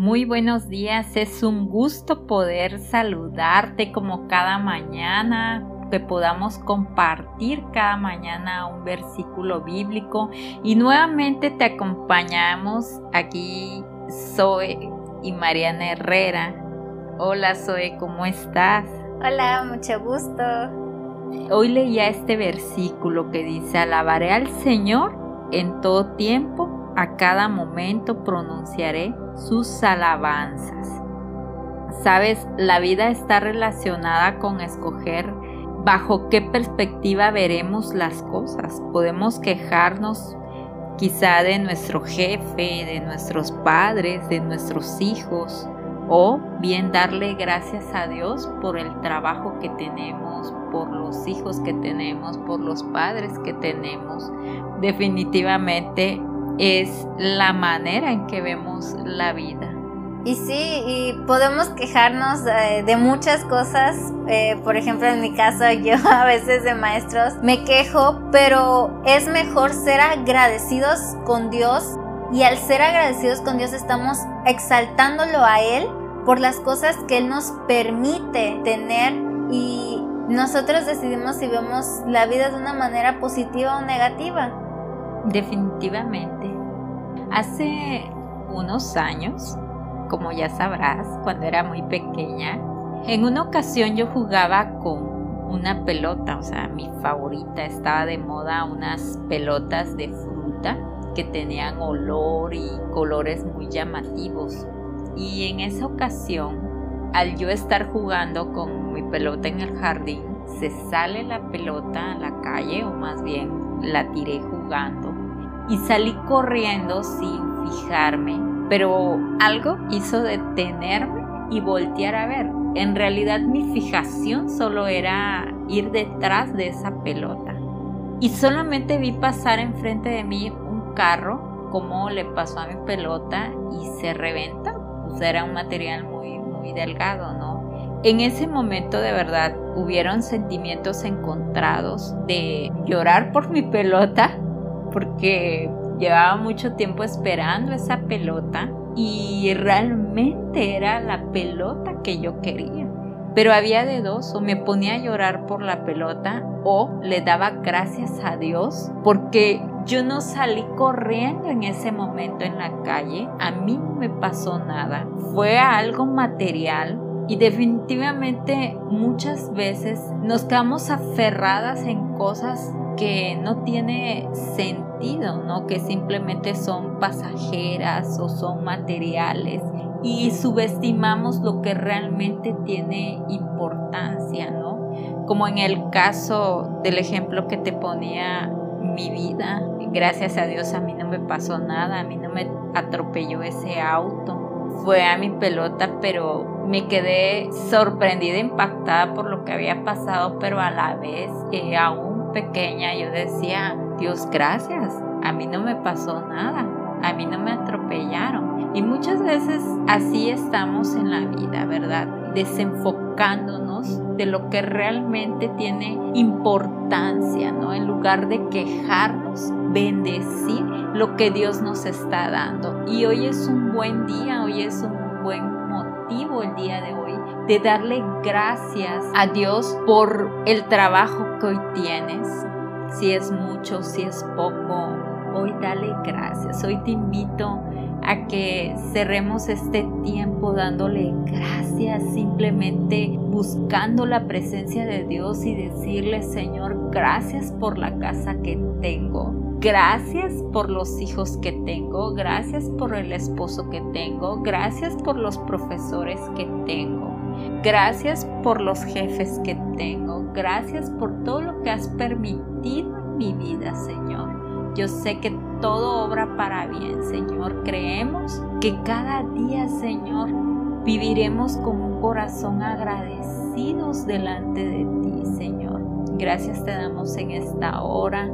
Muy buenos días, es un gusto poder saludarte como cada mañana, que podamos compartir cada mañana un versículo bíblico y nuevamente te acompañamos aquí Zoe y Mariana Herrera. Hola Zoe, ¿cómo estás? Hola, mucho gusto. Hoy leía este versículo que dice, alabaré al Señor en todo tiempo a cada momento pronunciaré sus alabanzas. Sabes, la vida está relacionada con escoger bajo qué perspectiva veremos las cosas. Podemos quejarnos quizá de nuestro jefe, de nuestros padres, de nuestros hijos, o bien darle gracias a Dios por el trabajo que tenemos, por los hijos que tenemos, por los padres que tenemos. Definitivamente es la manera en que vemos la vida. Y sí, y podemos quejarnos eh, de, muchas cosas. Eh, por ejemplo, en mi caso, yo a veces de maestros me quejo, pero es mejor ser agradecidos con Dios. Y al ser agradecidos con Dios estamos exaltándolo a Él por las cosas que Él nos permite tener y nosotros decidimos si vemos la vida de una manera positiva o negativa. Definitivamente. Hace unos años, como ya sabrás, cuando era muy pequeña, en una ocasión yo jugaba con una pelota, o sea, mi favorita, estaba de moda unas pelotas de fruta que tenían olor y colores muy llamativos. Y en esa ocasión, al yo estar jugando con mi pelota en el jardín, se sale la pelota a la calle, o más bien la tiré jugando y salí corriendo sin fijarme, pero algo hizo detenerme y voltear a ver. En realidad mi fijación solo era ir detrás de esa pelota. Y solamente vi pasar enfrente de mí un carro, como le pasó a mi pelota y se reventa. Pues era un material muy, muy delgado, ¿no? En ese momento de verdad hubieron sentimientos encontrados de llorar por mi pelota porque llevaba mucho tiempo esperando esa pelota y realmente era la pelota que yo quería. Pero había de dos, o me ponía a llorar por la pelota o le daba gracias a Dios porque yo no salí corriendo en ese momento en la calle, a mí no me pasó nada, fue algo material y definitivamente muchas veces nos quedamos aferradas en cosas que no tiene sentido, ¿no? Que simplemente son pasajeras o son materiales y subestimamos lo que realmente tiene importancia, ¿no? Como en el caso del ejemplo que te ponía mi vida, gracias a Dios a mí no me pasó nada, a mí no me atropelló ese auto, fue a mi pelota, pero me quedé sorprendida, impactada por lo que había pasado, pero a la vez eh, aún pequeña yo decía, Dios gracias, a mí no me pasó nada, a mí no me atropellaron. Y muchas veces así estamos en la vida, ¿verdad? Desenfocándonos de lo que realmente tiene importancia, ¿no? En lugar de quejarnos, bendecir lo que Dios nos está dando. Y hoy es un buen día, hoy es un buen motivo el día de hoy de darle gracias a Dios por el trabajo que hoy tienes. Si es mucho, si es poco, hoy dale gracias. Hoy te invito a que cerremos este tiempo dándole gracias, simplemente buscando la presencia de Dios y decirle, Señor, gracias por la casa que tengo. Gracias por los hijos que tengo, gracias por el esposo que tengo, gracias por los profesores que tengo. Gracias por los jefes que tengo. Gracias por todo lo que has permitido en mi vida, Señor. Yo sé que todo obra para bien, Señor. Creemos que cada día, Señor, viviremos con un corazón agradecidos delante de ti, Señor. Gracias te damos en esta hora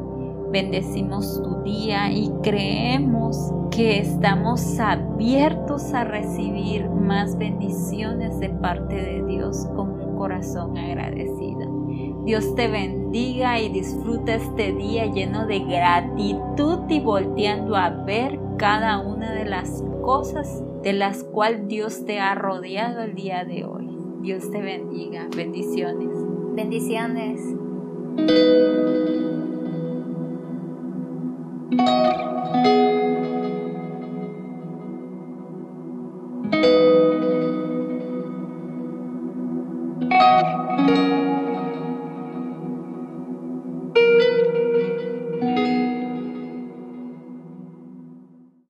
bendecimos tu día y creemos que estamos abiertos a recibir más bendiciones de parte de Dios con un corazón agradecido. Dios te bendiga y disfruta este día lleno de gratitud y volteando a ver cada una de las cosas de las cuales Dios te ha rodeado el día de hoy. Dios te bendiga. Bendiciones. Bendiciones.